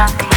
traje.